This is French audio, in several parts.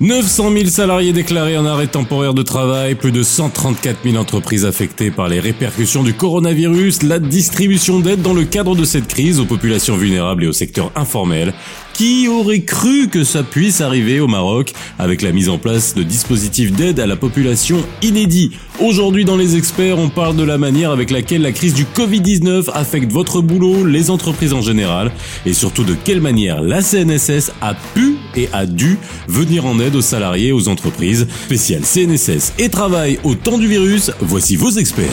900 000 salariés déclarés en arrêt temporaire de travail, plus de 134 000 entreprises affectées par les répercussions du coronavirus, la distribution d'aide dans le cadre de cette crise aux populations vulnérables et au secteur informel. Qui aurait cru que ça puisse arriver au Maroc avec la mise en place de dispositifs d'aide à la population inédits? Aujourd'hui dans les experts, on parle de la manière avec laquelle la crise du Covid-19 affecte votre boulot, les entreprises en général, et surtout de quelle manière la CNSS a pu et a dû venir en aide aux salariés et aux entreprises. Spécial CNSS et travail au temps du virus, voici vos experts.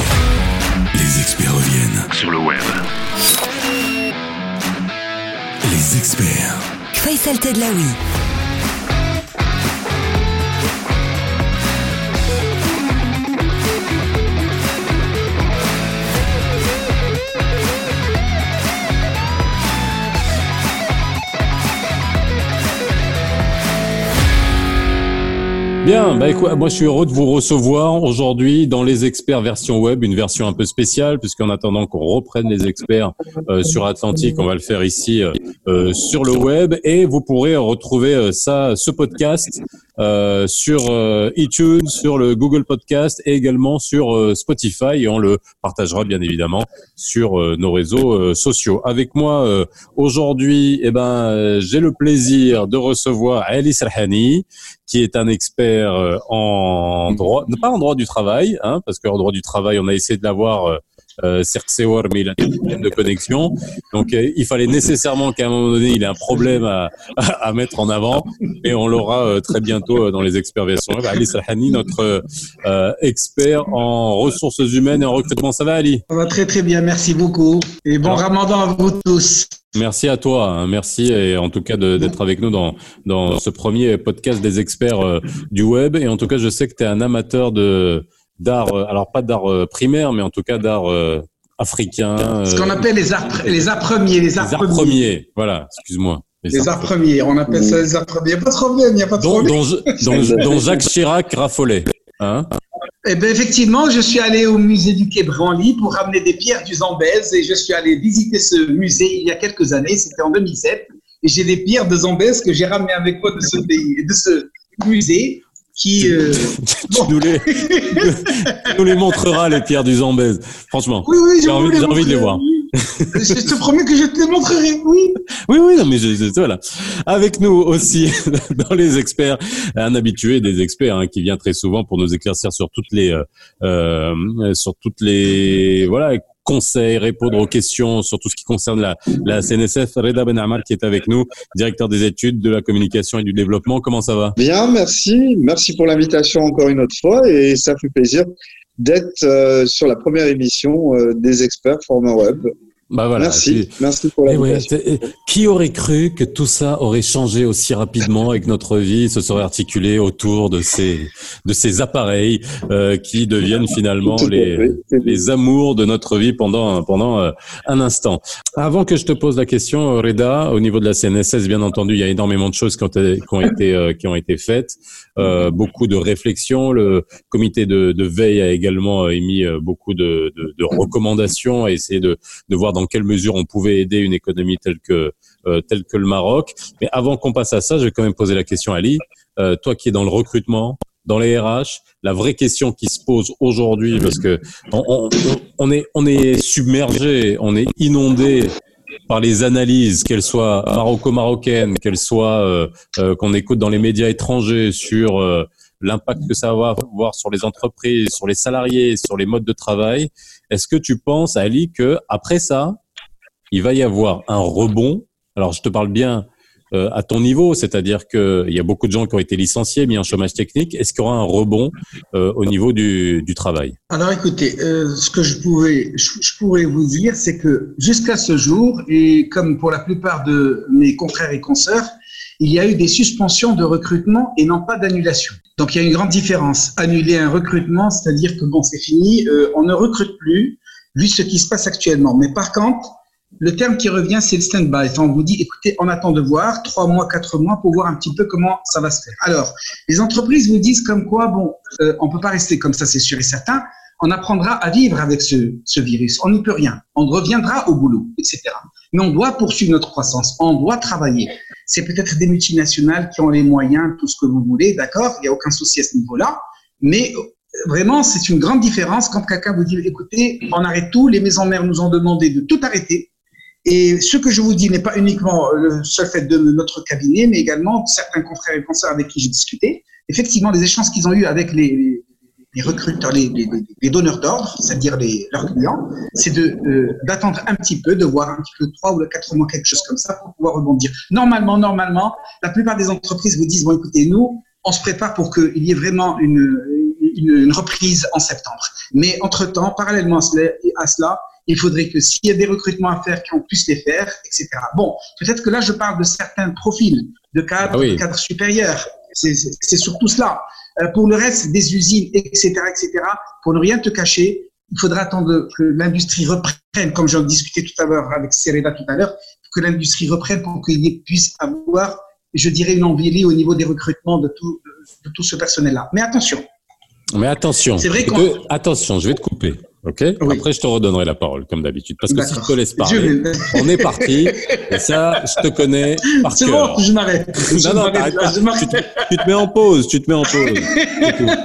Les experts reviennent. Sur le web. Les experts. Faisal Tedlaoui. Bien, bah moi je suis heureux de vous recevoir aujourd'hui dans les experts version web, une version un peu spéciale puisqu'en attendant qu'on reprenne les experts euh, sur Atlantique, on va le faire ici euh, euh, sur le web et vous pourrez retrouver ça, ce podcast sur iTunes, sur le Google Podcast et également sur Spotify et on le partagera bien évidemment sur nos réseaux sociaux. Avec moi aujourd'hui, eh ben j'ai le plaisir de recevoir Ali Serhani qui est un expert euh, en droit, pas en droit du travail, hein, parce qu'en droit du travail, on a essayé de l'avoir euh, euh mais il a des problèmes de connexion. Donc, euh, il fallait nécessairement qu'à un moment donné, il ait un problème à, à, mettre en avant. Et on l'aura très bientôt dans les experts version Ali Salhani, notre expert en ressources humaines et en recrutement. Ça va, Ali? Ça va très, très bien. Merci beaucoup. Et bon ramadan à vous tous. Merci à toi, hein. merci et en tout cas d'être avec nous dans, dans ce premier podcast des experts euh, du web. Et en tout cas, je sais que tu es un amateur de d'art, euh, alors pas d'art euh, primaire, mais en tout cas d'art africain. Ce qu'on appelle les arts, les arts premiers, les arts, premiers. Voilà, excuse-moi. Les, arts, premiers, on appelle ça les arts premiers. Il n'y a pas de problème, il n'y a pas de problème. Dont, Jacques Chirac raffolait. Hein eh ben, effectivement, je suis allé au musée du Quai Branly pour ramener des pierres du Zambèze et je suis allé visiter ce musée il y a quelques années, c'était en 2007, et j'ai des pierres de Zambèze que j'ai ramenées avec moi de ce pays, de ce musée qui. Euh, tu, nous les, nous les montrera les pierres du Zambèze, franchement. Oui, oui, j'ai envie, envie de les voir. je te promets que je te les montrerai, oui. Oui, oui, non, mais je, voilà. Avec nous aussi, dans les experts, un habitué des experts hein, qui vient très souvent pour nous éclaircir sur toutes les, euh, euh sur toutes les, voilà, conseils, répondre aux questions sur tout ce qui concerne la, la CNSF. Reda Benamar qui est avec nous, directeur des études de la communication et du développement. Comment ça va? Bien, merci. Merci pour l'invitation encore une autre fois et ça fait plaisir d'être euh, sur la première émission euh, des experts format web. Bah voilà, merci, merci pour la Qui aurait cru que tout ça aurait changé aussi rapidement et que notre vie se serait articulée autour de ces de ces appareils euh, qui deviennent finalement les les amours de notre vie pendant pendant euh, un instant. Avant que je te pose la question, Reda, au niveau de la CNSS, bien entendu, il y a énormément de choses qui ont été qui ont été, euh, qui ont été faites, beaucoup de réflexions. Le comité de, de veille a également émis beaucoup de, de, de recommandations, à essayer de voir dans quelle mesure on pouvait aider une économie telle que euh, telle que le Maroc. Mais avant qu'on passe à ça, je vais quand même poser la question à Ali. Euh, toi qui es dans le recrutement, dans les RH, la vraie question qui se pose aujourd'hui, parce que on, est on est submergé, on est inondé par les analyses, qu'elles soient maroco-marocaines, qu'elles soient euh, qu'on écoute dans les médias étrangers sur l'impact que ça va avoir sur les entreprises, sur les salariés, sur les modes de travail. Est-ce que tu penses, Ali, que après ça, il va y avoir un rebond? Alors, je te parle bien euh, à ton niveau, c'est-à-dire qu'il y a beaucoup de gens qui ont été licenciés, mis en chômage technique. Est-ce qu'il y aura un rebond euh, au niveau du, travail? Alors, écoutez, euh, ce que je pourrais vous dire, c'est que jusqu'à ce jour, et comme pour la plupart de mes confrères et consoeurs, il y a eu des suspensions de recrutement et non pas d'annulation. Donc il y a une grande différence. Annuler un recrutement, c'est-à-dire que bon, c'est fini, on ne recrute plus, vu ce qui se passe actuellement. Mais par contre, le terme qui revient, c'est le stand-by. Enfin, on vous dit, écoutez, on attend de voir trois mois, quatre mois pour voir un petit peu comment ça va se faire. Alors, les entreprises vous disent comme quoi, bon, euh, on peut pas rester comme ça, c'est sûr et certain. On apprendra à vivre avec ce, ce virus. On n'y peut rien. On reviendra au boulot, etc. Mais on doit poursuivre notre croissance. On doit travailler. c'est peut-être des multinationales qui ont les moyens, tout ce que vous voulez, d'accord, il n'y a aucun souci à ce niveau-là, mais vraiment, c'est une grande différence quand quelqu'un vous dit, écoutez, on arrête tout, les maisons mères nous ont demandé de tout arrêter, et ce que je vous dis n'est pas uniquement le seul fait de notre cabinet, mais également certains confrères et consoeurs avec qui j'ai discuté. Effectivement, les échanges qu'ils ont eus avec les, recruteurs, les, donneurs d'ordre, c'est-à-dire leurs clients, c'est euh, d'attendre un petit peu, de voir un petit peu trois ou quatre mois, quelque chose comme ça, pour pouvoir rebondir. Normalement, normalement, la plupart des entreprises vous disent bon, écoutez, nous, on se prépare pour qu'il y ait vraiment une, une, une, reprise en septembre. Mais entre-temps, parallèlement à cela, il faudrait que s'il y a des recrutements à faire, qu'on puisse les faire, etc. Bon, peut-être que là, je parle de certains profils de cadres, ah de cadres supérieurs. C'est surtout cela. Euh, pour le reste, des usines, etc., etc., pour ne rien te cacher, il faudra attendre que l'industrie reprenne, comme j'en discutais tout à l'heure avec Sereda tout à l'heure, que l'industrie reprenne pour qu'il puisse avoir, je dirais, une envie au niveau des recrutements de tout, de tout ce personnel-là. Mais attention. Mais attention. C'est vrai attention, je vais te couper. Ok. Après, je te redonnerai la parole, comme d'habitude, parce que si je te laisse parler, on est parti. Et ça, je te connais par. C'est bon, je m'arrête. Non, non, tu, te, tu, te mets en pause. Tu te mets en pause.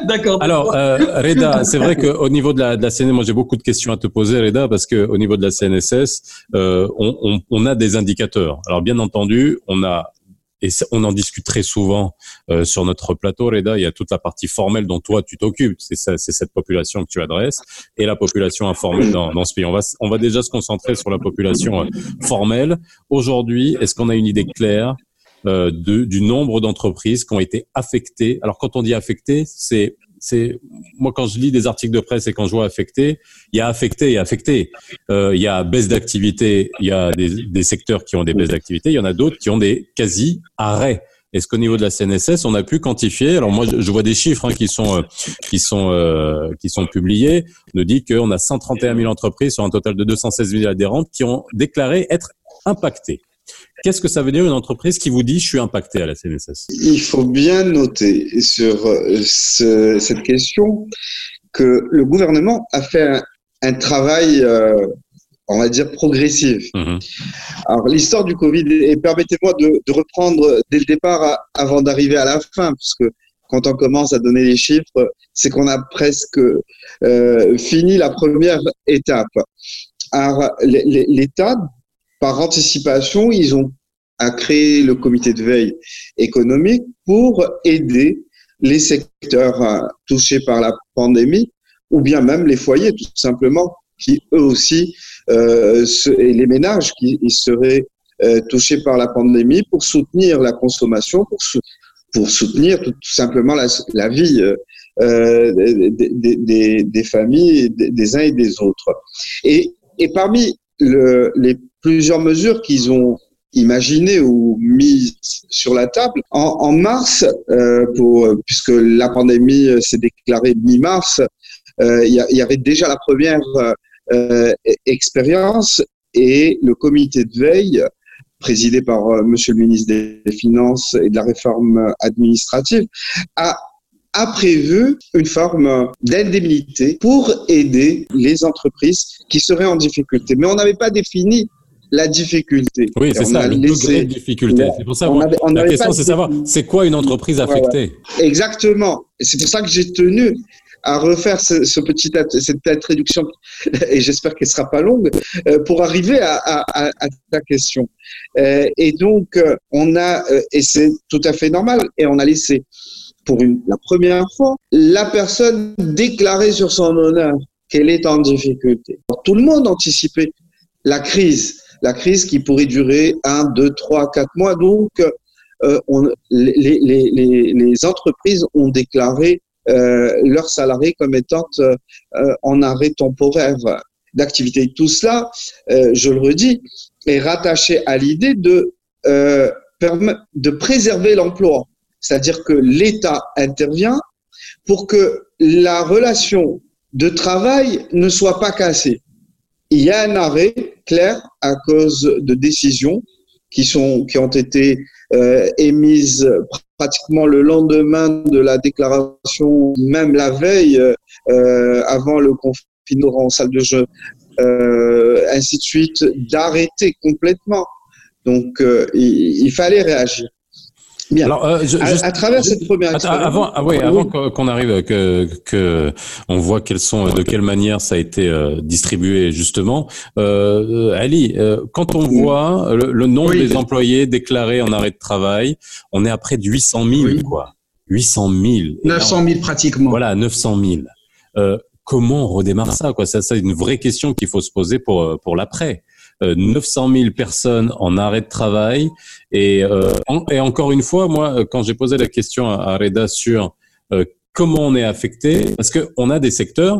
D'accord. Alors, euh, Reda, c'est vrai qu'au niveau de la, de la CNSS, moi j'ai beaucoup de questions à te poser, Reda, parce que au niveau de la CNSS, euh, on, on, on a des indicateurs. Alors, bien entendu, on a et on en discute très souvent euh, sur notre plateau, Reda. Il y a toute la partie formelle dont toi tu t'occupes. C'est cette population que tu adresses et la population informelle dans, dans, ce pays. On va, on va déjà se concentrer sur la population euh, formelle. Aujourd'hui, est-ce qu'on a une idée claire euh, du nombre d'entreprises qui ont été affectées? Alors, quand on dit affectées, c'est c'est moi quand je lis des articles de presse et quand je vois affecté, il y a affecté affecté. Euh, il y a baisse d'activité, il y a des, des, secteurs qui ont des baisses d'activité, il y en a d'autres qui ont des quasi arrêts. Est-ce qu'au niveau de la CNSS, on a pu quantifier? Alors moi, je vois des chiffres hein, qui sont euh, qui sont euh, qui sont publiés. On nous dit qu'on a 131 000 entreprises sur un total de 216 000 adhérentes qui ont déclaré être impactées. Qu'est-ce que ça veut dire une entreprise qui vous dit je suis impacté à la CNSS Il faut bien noter sur euh, cette question que le gouvernement a fait un, travail, euh, on va dire, progressif. Mhm. Alors l'histoire du Covid, et permettez-moi de, reprendre dès le départ avant d'arriver à la fin, parce que quand on commence à donner les chiffres, c'est qu'on a presque euh, fini la première étape. Alors l'État par anticipation, ils ont à créé le comité de veille économique pour aider les secteurs euh, touchés par la pandémie ou bien même les foyers tout simplement qui eux aussi euh, et les ménages qui seraient euh, touchés par la pandémie pour soutenir la consommation, pour, pour soutenir tout, simplement la, vie euh, des, des, des, familles des, uns et des autres. Et, et parmi le, les plusieurs mesures qu'ils ont imaginées ou mises sur la table. En, mars, euh, puisque la pandémie s'est déclarée mi-mars, euh, il y, avait déjà la première euh, expérience et le comité de veille présidé par Monsieur le ministre des Finances et de la réforme administrative, a a prévu une forme d'indemnité pour aider les entreprises qui seraient en difficulté. Mais on n'avait pas défini la difficulté. Oui, c'est ça, le degré de difficulté. C'est pour ça, la question, c'est savoir, c'est quoi une entreprise affectée? Exactement. Et c'est pour ça que j'ai tenu à refaire ce, petit, cette petite réduction, et j'espère qu'elle sera pas longue, euh, pour arriver à, à, à, ta question. Euh, et donc, euh, on a, et c'est tout à fait normal, et on a laissé pour une, la première fois la personne déclarer sur son honneur qu'elle est en difficulté. Tout le monde anticipait la crise la crise qui pourrait durer un, deux, trois, quatre mois. Donc, euh, les, entreprises ont déclaré euh, leurs salariés comme étant euh, en arrêt temporaire d'activité. Tout cela, euh, je le redis, est rattaché à l'idée de, euh, de préserver l'emploi. C'est-à-dire que l'État intervient pour que la relation de travail ne soit pas cassée il y a un arrêt clair à cause de décisions qui, sont, qui ont été euh, émises pratiquement le lendemain de la déclaration, même la veille, euh, avant le confinement en salle de jeu, euh, ainsi de suite, d'arrêter complètement Donc, il, fallait réagir. Bien. Alors, euh, à, travers cette première expérience, avant, ah, oui, avant qu'on arrive, que, que on voit quelles sont, de quelle manière ça a été euh, distribué justement. Euh, Ali, euh, quand on voit le, nombre des employés déclarés en arrêt de travail, on est à près de 800 000, quoi. 800 000. 900 000 pratiquement. Voilà, 900 000. Euh, comment on redémarre ça, quoi? Ça, c'est une vraie question qu'il faut se poser pour pour l'après. 900 euh, 000 personnes en arrêt de travail. Et, euh, et encore une fois, moi, quand j'ai posé la question à, Reda sur euh, comment on est affecté, parce qu'on a des secteurs,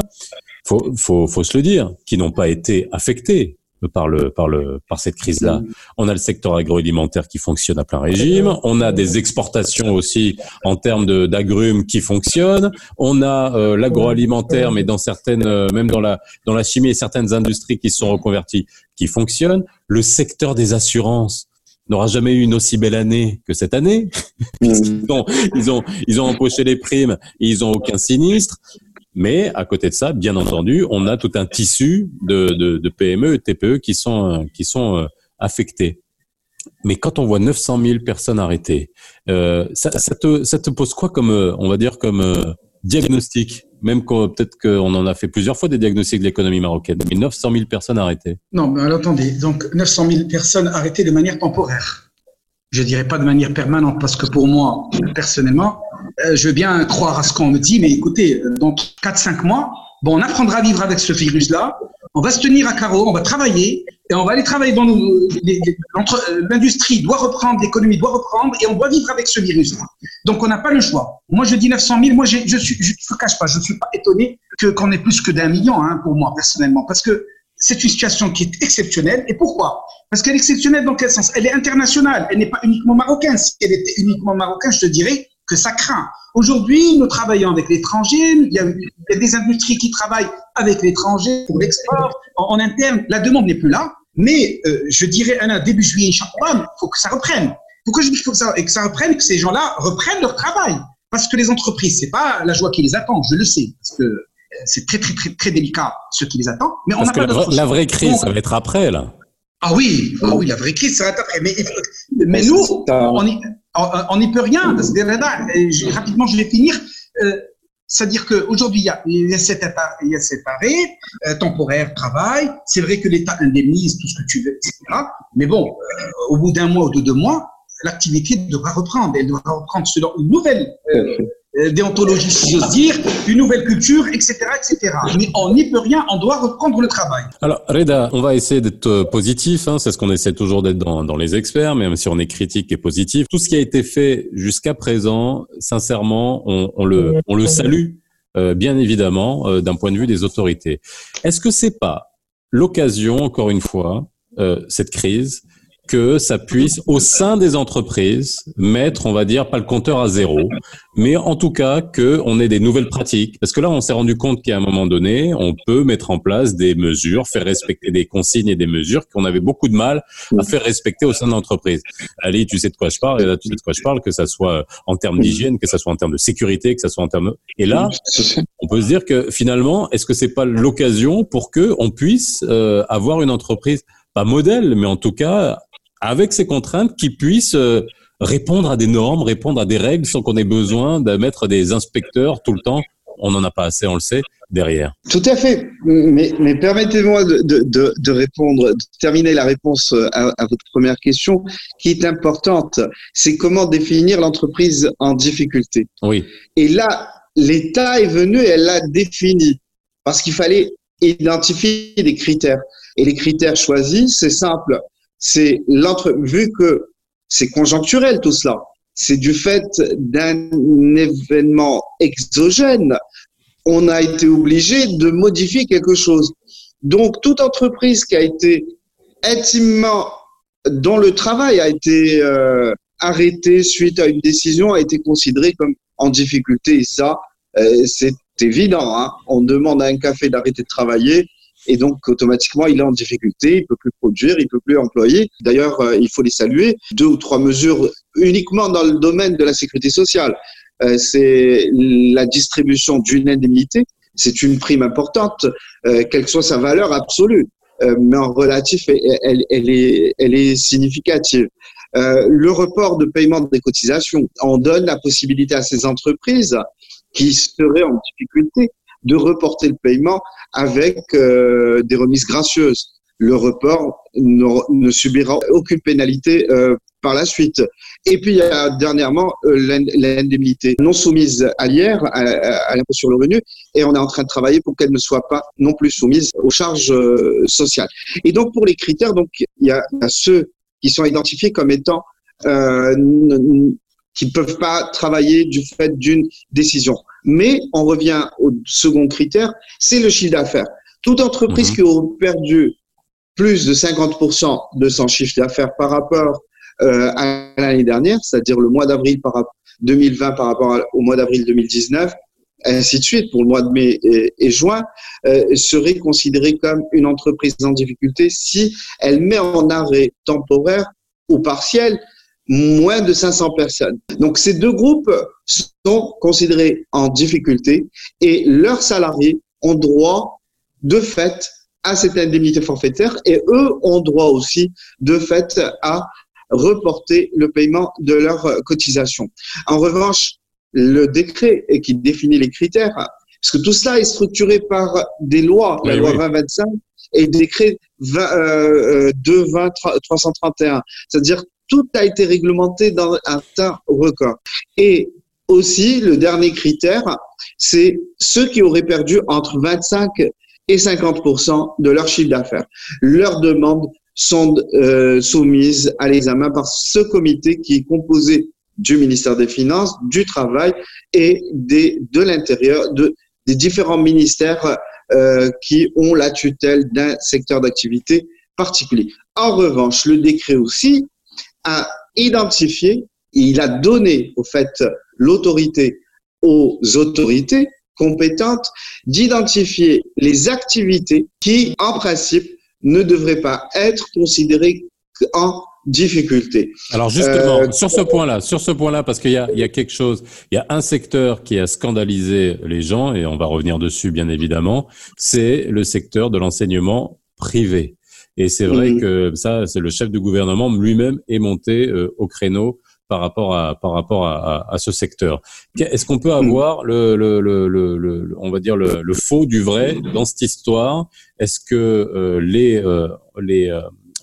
faut, faut, faut se le dire, qui n'ont pas été affectés par le par le par cette crise-là. On a le secteur agroalimentaire qui fonctionne à plein régime. On a des exportations aussi en termes d'agrumes qui fonctionnent. On a euh, l'agroalimentaire, mais dans certaines, euh, même dans la dans la chimie et certaines industries qui sont reconverties, qui fonctionnent. Le secteur des assurances n'aura jamais eu une aussi belle année que cette année. ils, ont, ils ont ils ont empoché les primes et ils ont aucun sinistre. Mais à côté de ça, bien entendu, on a tout un tissu de, PME et TPE qui sont, qui sont euh, affectés. Mais quand on voit 900 000 personnes arrêtées, euh, ça, te, ça te pose quoi comme, euh, on va dire, comme euh, diagnostic? Même peut-être qu'on en a fait plusieurs fois des diagnostics de l'économie marocaine, mais 900 000 personnes arrêtées. Non, mais attendez, donc 900 000 personnes arrêtées de manière temporaire. Je dirais pas de manière permanente, parce que pour moi, personnellement, euh, je veux bien croire à ce qu'on me dit, mais écoutez, euh, dans 4-5 mois, bon, on apprendra à vivre avec ce virus-là, on va se tenir à carreau, on va travailler, et on va aller travailler dans euh, l'industrie doit reprendre, l'économie doit reprendre, et on doit vivre avec ce virus-là. Donc on n'a pas le choix. Moi je dis 900 000, moi je ne cache pas, je ne suis pas étonné que qu'on ait plus que d'un million hein, pour moi personnellement, parce que c'est une situation qui est exceptionnelle. Et pourquoi? Parce qu'elle est exceptionnelle dans quel sens? Elle est internationale, elle n'est pas uniquement marocaine. Si elle était uniquement marocaine, je te dirais, que ça craint. Aujourd'hui, nous travaillons avec l'étranger, il, y a des industries qui travaillent avec l'étranger pour l'export, en, interne, la demande n'est plus là, mais euh, je dirais, un début juillet, il faut que ça reprenne. Pourquoi je dis faut que ça, que ça reprenne, que ces gens-là reprennent leur travail? Parce que les entreprises, c'est pas la joie qui les attend, je le sais, parce que euh, c'est très, très, très, très délicat ce qui les attend, mais on n'a pas la, la vraie crise, ça va être après, là. Ah oui, ah oui, la vraie crise, ça va être après. Mais, mais nous, on y, on n'y peut rien. Rapidement, je vais finir. Euh, c'est-à-dire qu'aujourd'hui, il, il, y a cet arrêt euh, temporaire, travail. C'est vrai que l'État indemnise tout ce que tu veux, etc. Mais bon, euh, au bout d'un mois ou de deux mois, l'activité devra reprendre. Elle devra reprendre selon une nouvelle euh, déontologie, si j'ose dire, une nouvelle culture, etc., etc. Mais on n'y peut rien, on doit reprendre le travail. Alors, Reda, on va essayer d'être euh, positif, hein, c'est ce qu'on essaie toujours d'être dans, dans les experts, même si on est critique et positif. Tout ce qui a été fait jusqu'à présent, sincèrement, on, on, le, on le salue, euh, bien évidemment, euh, d'un point de vue des autorités. Est-ce que c'est pas l'occasion, encore une fois, euh, cette crise, que ça puisse, au sein des entreprises, mettre, on va dire, pas le compteur à zéro, mais en tout cas que on ait des nouvelles pratiques. Parce que là, on s'est rendu compte qu'à un moment donné, on peut mettre en place des mesures, faire respecter des consignes et des mesures qu'on avait beaucoup de mal à faire respecter au sein de l'entreprise. Ali, tu sais de quoi je parle, et là, tu sais de quoi je parle, que ça soit en termes d'hygiène, que ça soit en termes de sécurité, que ça soit en termes de... Et là, on peut se dire que finalement, est-ce que c'est pas l'occasion pour que on puisse euh, avoir une entreprise pas modèle, mais en tout cas avec ces contraintes qui puissent euh, répondre à des normes, répondre à des règles sans qu'on ait besoin de mettre des inspecteurs tout le temps. On n'en a pas assez, on le sait, derrière. Tout à fait. Mais, mais permettez-moi de, de, de, répondre, de terminer la réponse à, à, votre première question, qui est importante. C'est comment définir l'entreprise en difficulté. Oui. Et là, l'État est venu et elle l'a défini parce qu'il fallait identifier des critères. Et les critères choisis, c'est simple c'est l'entre, vu que c'est conjoncturel tout cela, c'est du fait d'un événement exogène, on a été obligé de modifier quelque chose. Donc, toute entreprise qui a été intimement, dont le travail a été euh, arrêté suite à une décision, a été considérée comme en difficulté. Et ça, euh, c'est évident. Hein. On demande à un café d'arrêter de travailler et donc automatiquement il est en difficulté, il peut plus produire, il peut plus employer. D'ailleurs, euh, il faut les saluer. Deux ou trois mesures uniquement dans le domaine de la sécurité sociale. Euh, c'est la distribution d'une indemnité. C'est une prime importante, euh, quelle que soit sa valeur absolue. mais en relatif, elle, elle, est, elle est significative. Euh, le report de paiement des cotisations, on donne la possibilité à ces entreprises qui seraient en difficulté de reporter le paiement avec euh, des remises gracieuses. Le report ne, subira aucune pénalité euh, par la suite. Et puis, il y a dernièrement euh, l'indemnité non soumise à l'IR, à, l'impôt sur le revenu, et on est en train de travailler pour qu'elle ne soit pas non plus soumise aux charges sociales. Et donc, pour les critères, donc il y a, ceux qui sont identifiés comme étant euh, qui ne peuvent pas travailler du fait d'une décision. Mais on revient au second critère, c'est le chiffre d'affaires. Toute entreprise mhm. qui a perdu plus de 50% de son chiffre d'affaires par rapport euh, à l'année dernière, c'est-à-dire le mois d'avril par 2020 par rapport au mois d'avril 2019, ainsi de suite pour le mois de mai et, juin, euh, serait considérée comme une entreprise en difficulté si elle met en arrêt temporaire ou partiel moins de 500 personnes. Donc ces deux groupes sont considérés en difficulté et leurs salariés ont droit de fait à cette indemnité forfaitaire et eux ont droit aussi de fait à reporter le paiement de leurs cotisations. En revanche, le décret qui définit les critères, parce que tout cela est structuré par des lois, la loi 2025 et le décret 20, 331, euh, c'est-à-dire tout a été réglementé dans un temps record. Et aussi, le dernier critère, c'est ceux qui auraient perdu entre 25 et 50 de leur chiffre d'affaires. Leurs demandes sont euh, soumises à l'examen par ce comité qui est composé du ministère des Finances, du Travail et des, de l'Intérieur, de, des différents ministères euh, qui ont la tutelle d'un secteur d'activité particulier. En revanche, le décret aussi a identifié, il a donné au fait l'autorité aux autorités compétentes d'identifier les activités qui, en principe, ne devraient pas être considérées en difficulté. Alors justement, euh, sur ce point-là, sur ce point-là, parce qu'il y a, il y a quelque chose, il y a un secteur qui a scandalisé les gens, et on va revenir dessus bien évidemment, c'est le secteur de l'enseignement privé. Et c'est vrai mhm. que ça, c'est le chef du gouvernement lui-même est monté euh, au créneau par rapport à par rapport à, à, ce secteur. Est-ce qu'on peut mhm. avoir le, le, le, le, on va dire le, le, faux du vrai dans cette histoire? Est-ce que euh, les euh, les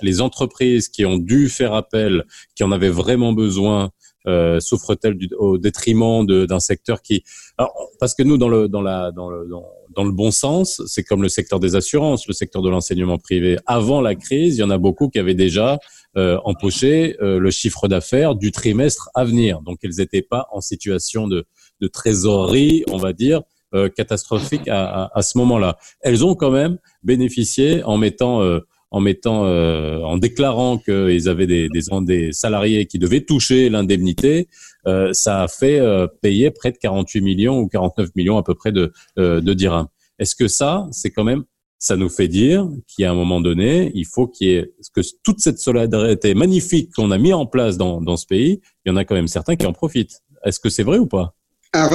les entreprises qui ont dû faire appel, qui en avaient vraiment besoin, euh, souffrent-elles au détriment d'un secteur qui alors, parce que nous dans le dans la dans le dans, dans le bon sens c'est comme le secteur des assurances le secteur de l'enseignement privé. Avant la crise il y en a beaucoup qui avaient déjà euh, empoché euh, le chiffre d'affaires du trimestre à venir. Donc ils n'étaient pas en situation de de trésorerie on va dire euh, catastrophique à, à, ce moment-là. Elles ont quand même bénéficié en mettant en mettant, euh, en déclarant qu'ils avaient des, des, des, salariés qui devaient toucher l'indemnité, euh, ça a fait euh, payer près de 48 millions ou 49 millions à peu près de, de dirhams. Est-ce que ça, c'est quand même, ça nous fait dire a un moment donné, il faut qu'il y ait que toute cette solidarité magnifique qu'on a mis en place dans, dans ce pays, il y en a quand même certains qui en profitent. Est-ce que c'est vrai ou pas? Alors,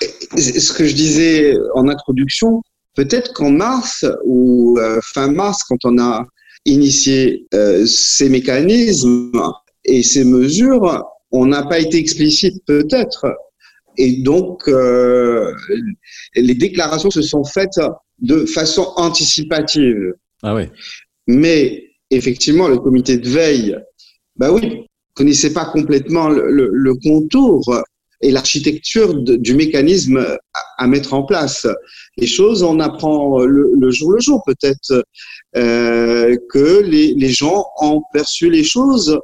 ce que je disais en introduction, Peut-être qu'en mars ou euh, fin mars, quand on a initié euh, ces mécanismes et ces mesures, on n'a pas été explicite peut-être. Et donc, euh, les déclarations se sont faites de façon anticipative. Ah oui. Mais effectivement, le comité de veille, bah oui, connaissait pas complètement le, le contour et l'architecture du mécanisme à, mettre en place. Les choses, on apprend le, jour le jour. Peut-être euh, que les, gens ont perçu les choses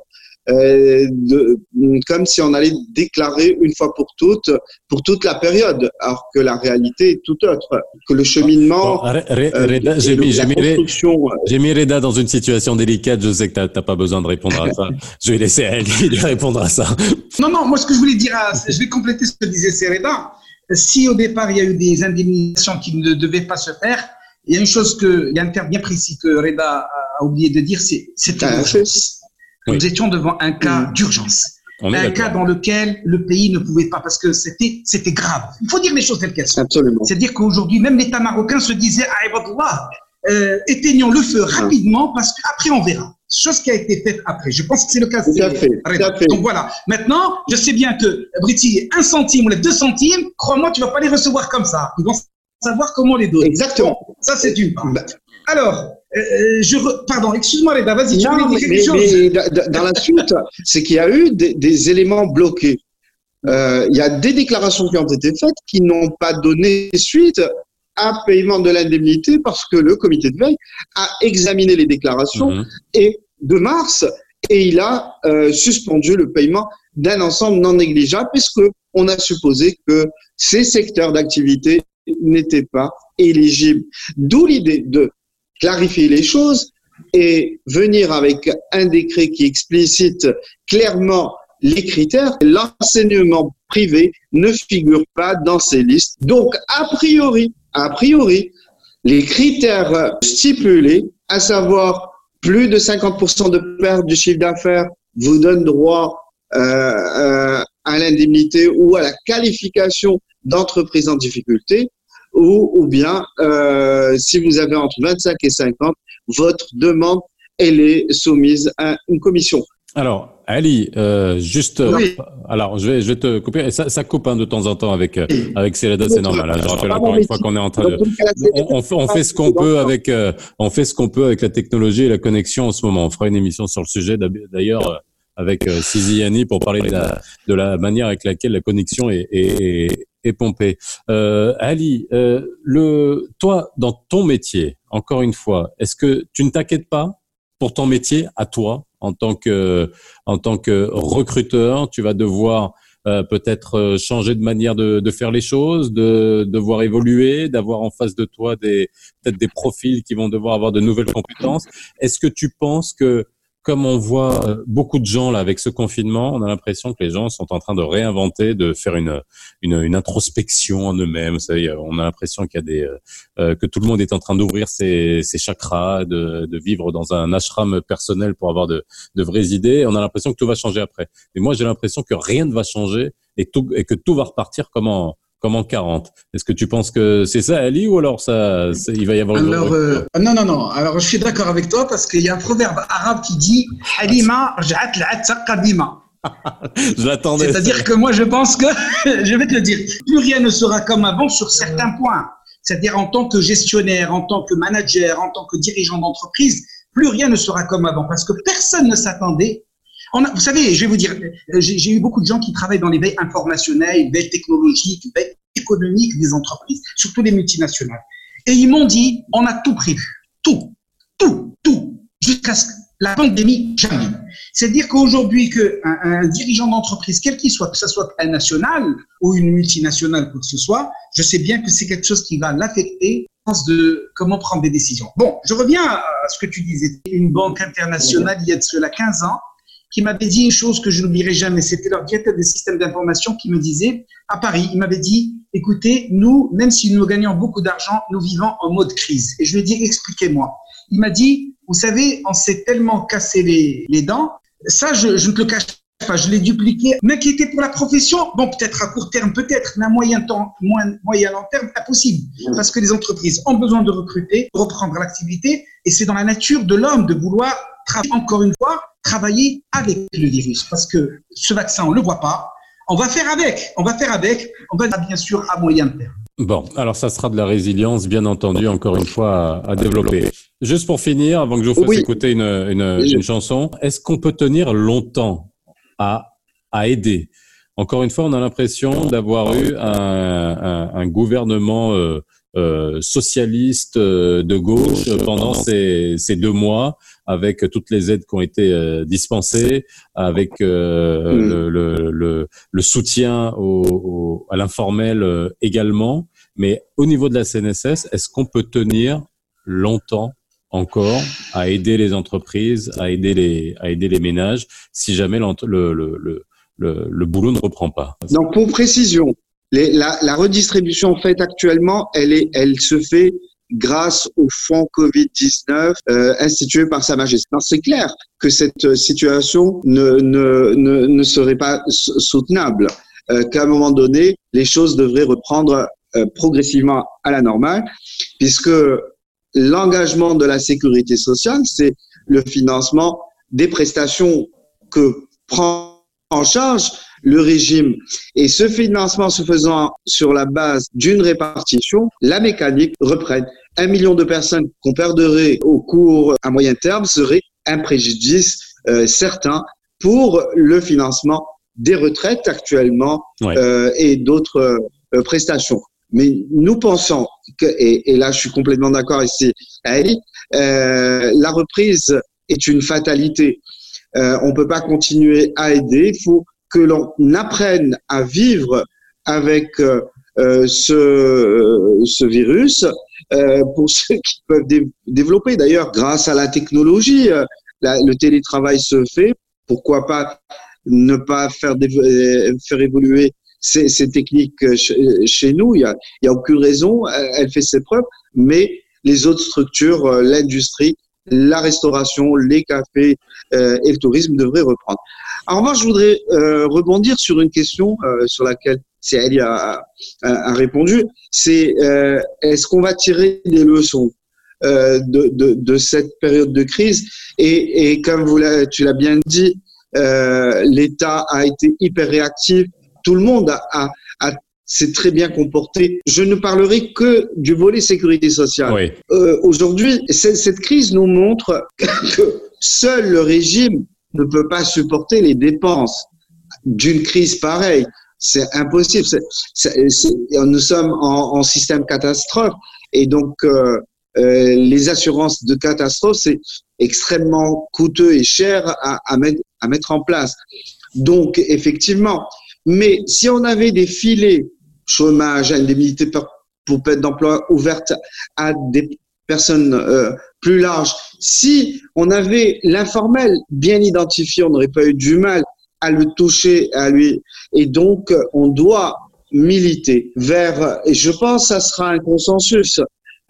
de, comme si on allait déclarer une fois pour toutes, pour toute la période, alors que la réalité est tout autre, que le cheminement. Euh, j'ai mis, mis, Reda dans une situation délicate. Je sais que tu n'as pas besoin de répondre à ça. je vais laisser elle répondre à ça. Non, non, moi ce que je voulais dire, je vais compléter ce que disait Sereda. Si au départ il y a eu des indemnisations qui ne devaient pas se faire, il y a une chose que, il y a un terme bien précis que Reda a oublié de dire, c'est c'était nous étions devant un cas mm. d'urgence. Un cas dans lequel le pays ne pouvait pas, parce que c'était, c'était grave. Il faut dire les choses telles qu'elles sont. Absolument. C'est-à-dire qu'aujourd'hui, même l'État marocain se disait, ah, euh, éteignons le feu rapidement parce qu'après on verra. Chose qui a été faite après. Je pense que c'est le cas. Tout à fait. Donc voilà. Maintenant, je sais bien que Briti, un centime ou les deux centimes, crois-moi, tu vas pas les recevoir comme ça. Ils vont savoir comment les donner. Exactement. ça, c'est une part. Alors, euh, je pardon, excuse-moi, Reda, vas-y, tu veux dire quelque chose Dans la suite, c'est qu'il y a eu des, éléments bloqués. Euh, il y a des déclarations qui ont été faites qui n'ont pas donné suite à paiement de l'indemnité parce que le comité de veille a examiné les déclarations mhm. et de mars et il a euh, suspendu le paiement d'un ensemble non négligeable puisque on a supposé que ces secteurs d'activité n'étaient pas éligibles. D'où l'idée de clarifier les choses et venir avec un décret qui explicite clairement les critères. L'enseignement privé ne figure pas dans ces listes. Donc, a priori, a priori, les critères stipulés, à savoir plus de 50% de perte du chiffre d'affaires, vous donnent droit euh, euh, à l'indemnité ou à la qualification d'entreprise en difficulté, ou, ou bien euh, si vous avez entre 25 et 50, votre demande elle est soumise à une commission. Alors, Ali, euh, juste, oui. alors je vais, je vais te couper. Ça, ça coupe hein, de temps en temps avec euh, avec Célada, c'est normal. Hein. Je rappelle encore une fois qu'on est en train de, on, fait, on fait ce qu'on peut avec, euh, on fait ce qu'on peut avec la technologie et la connexion en ce moment. On fera une émission sur le sujet d'ailleurs euh, avec Sizi Yani pour parler de la, de la manière avec laquelle la connexion est, est, est pompée. Euh, Ali, euh, le, toi, dans ton métier, encore une fois, est-ce que tu ne t'inquiètes pas pour ton métier à toi en tant que en tant que recruteur, tu vas devoir euh, peut-être euh, changer de manière de, de, faire les choses, de devoir évoluer, d'avoir en face de toi des peut-être des profils qui vont devoir avoir de nouvelles compétences? Est-ce que tu penses que comme on voit euh, beaucoup de gens là avec ce confinement, on a l'impression que les gens sont en train de réinventer, de faire une une, une introspection en eux-mêmes. On a l'impression qu'il y a des euh, euh, que tout le monde est en train d'ouvrir ses, ses chakras, de, de vivre dans un ashram personnel pour avoir de, de vraies idées. On a l'impression que tout va changer après. Mais moi, j'ai l'impression que rien ne va changer et tout et que tout va repartir comme en comme en 40. Est-ce que tu penses que c'est ça, Ali, ou alors ça, il va y avoir une alors, euh, Non, non, non. Alors, je suis d'accord avec toi parce qu'il y a un proverbe arabe qui dit Halima je l'attendais. C'est-à-dire que moi, je pense que, je vais te le dire, plus rien ne sera comme avant sur certains points. C'est-à-dire en tant que gestionnaire, en tant que manager, en tant que dirigeant d'entreprise, plus rien ne sera comme avant parce que personne ne s'attendait vous savez, je vais vous dire, j'ai eu beaucoup de gens qui travaillent dans les veilles informationnelles, veilles technologiques, veilles économiques des entreprises, surtout les multinationales. Et ils m'ont dit, on a tout prévu, tout, tout, tout, jusqu'à ce que la pandémie jamais. C'est-à-dire qu'aujourd'hui, qu'un un dirigeant d'entreprise, quel qu'il soit, que ce soit un national ou une multinationale, quoi que ce soit, je sais bien que c'est quelque chose qui va l'affecter de comment prendre des décisions. Bon, je reviens à ce que tu disais. Une banque internationale, il y a de cela 15 ans, qui m'avait dit une chose que je n'oublierai jamais. C'était leur directeur des systèmes d'information qui me disait, à Paris, il m'avait dit, écoutez, nous, même si nous gagnons beaucoup d'argent, nous vivons en mode crise. Et je lui ai dit, expliquez-moi. Il m'a dit, vous savez, on s'est tellement cassé les, les dents. Ça, je, je ne te le cache pas, je l'ai dupliqué. M'inquiéter pour la profession, bon, peut-être à court terme, peut-être, mais à moyen temps, moyen long terme, impossible. Parce que les entreprises ont besoin de recruter, reprendre l'activité, et c'est dans la nature de l'homme de vouloir encore une fois travailler avec le virus parce que ce vaccin, on ne le voit pas. On va faire avec, on va faire avec, on va bien sûr à moyen terme. Bon, alors ça sera de la résilience, bien entendu, encore une fois, à, développer. Juste pour finir, avant que je vous fasse écouter une, une, une chanson, est-ce qu'on peut tenir longtemps à, à aider? Encore une fois, on a l'impression d'avoir eu un, un, un gouvernement euh, euh, socialiste euh, de gauche pendant ces, ces, deux mois, avec toutes les aides qui ont été euh, dispensées, avec euh, mm. le, le, le, le, soutien au, à l'informel également. Mais au niveau de la CNSS, est-ce qu'on peut tenir longtemps encore à aider les entreprises, à aider les, à aider les ménages, si jamais le, le, le, le, le boulot ne reprend pas? Donc, pour précision, la, la, redistribution faite actuellement, elle, est, elle se fait grâce au fonds Covid-19 euh, institué par Sa Majesté. C'est clair que cette situation ne, ne, ne, ne serait pas soutenable, euh, qu'à un moment donné, les choses devraient reprendre euh, progressivement à la normale, puisque l'engagement de la sécurité sociale, c'est le financement des prestations que prend en charge le régime. Et ce financement se faisant sur la base d'une répartition, la mécanique reprenne. Un million de personnes qu'on perdrait au cours à moyen terme serait un préjudice euh, certain pour le financement des retraites actuellement euh, et d'autres euh, prestations. Mais nous pensons que, et, là je suis complètement d'accord ici, Ali, euh, la reprise est une fatalité. Euh, on peut pas continuer à aider. Il faut que l'on apprenne à vivre avec euh, euh ce, ce virus. Euh, pour ceux qui peuvent développer, d'ailleurs, grâce à la technologie, euh, le télétravail se fait. Pourquoi pas ne pas faire, évoluer ces, techniques chez, nous? Il n'y a aucune raison. Elle fait ses preuves, mais les autres structures, l'industrie, la restauration, les cafés euh, et le tourisme devraient reprendre. En revanche, je voudrais euh, rebondir sur une question euh, sur laquelle Céline a, a, a, répondu. C'est est-ce qu'on va tirer des leçons de, de, de, cette période de crise? Et, et comme vous tu l'as bien dit, l'État a été hyper réactif. Tout le monde a, a, a c'est très bien comporté. Je ne parlerai que du volet sécurité sociale. Euh, Aujourd'hui, cette crise nous montre que seul le régime ne peut pas supporter les dépenses d'une crise pareille. C'est impossible. nous sommes en, système catastrophe et donc euh, euh, les assurances de catastrophe, c'est extrêmement coûteux et cher à, à, mettre, à mettre en place. Donc, effectivement, mais si on avait des filets chômage, indemnité pour perte d'emploi ouverte à des personnes euh, plus larges, si on avait l'informel bien identifié, on n'aurait pas eu du mal à le toucher, à lui. Et donc, on doit militer vers, et je pense que ça sera un consensus,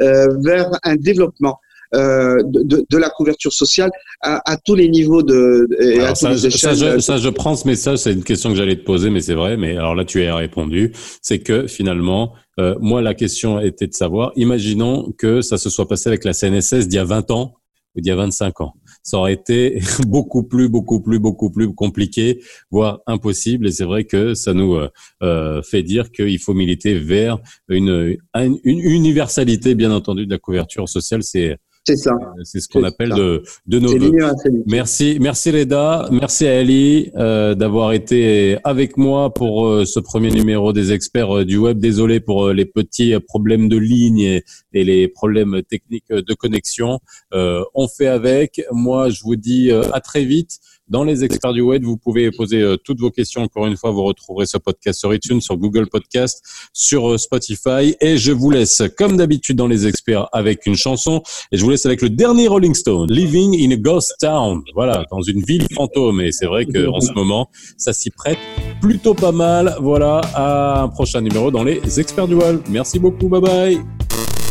euh, vers un développement euh, de, de, la couverture sociale à, à, tous les niveaux de. à ça, je, ça, je, prends ce message. C'est une question que j'allais te poser, mais c'est vrai. Mais alors là, tu as répondu. C'est que finalement, euh, moi, la question était de savoir. Imaginons que ça se soit passé avec la CNSS d'il y a 20 ans ou d'il y a 25 ans. Ça aurait été beaucoup plus, beaucoup plus, beaucoup plus compliqué, voire impossible. Et c'est vrai que ça nous euh, euh fait dire qu'il faut militer vers une, une, une universalité, bien entendu, de la couverture sociale. C'est c'est ça. Euh, c'est ce qu'on appelle de, de nos voeux. Merci, merci Reda, merci à Ali euh, d'avoir été avec moi pour euh, ce premier numéro des experts euh, du web. Désolé pour les petits problèmes de ligne et, et les problèmes techniques de connexion. on fait avec. Moi, je vous dis à très vite dans les experts du web. Vous pouvez poser euh, toutes vos questions. Encore une fois, vous retrouverez ce podcast sur iTunes, sur Google Podcast, sur euh, Spotify. Et je vous laisse, comme d'habitude, dans les experts avec une chanson. Et je vous laisse avec le dernier Rolling Stone, Living in a Ghost Town. Voilà, dans une ville fantôme. Et c'est vrai qu'en ce moment, ça s'y prête plutôt pas mal. Voilà, à un prochain numéro dans les experts du web. Merci beaucoup. Bye bye.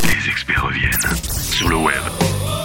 Les experts reviennent sur le web.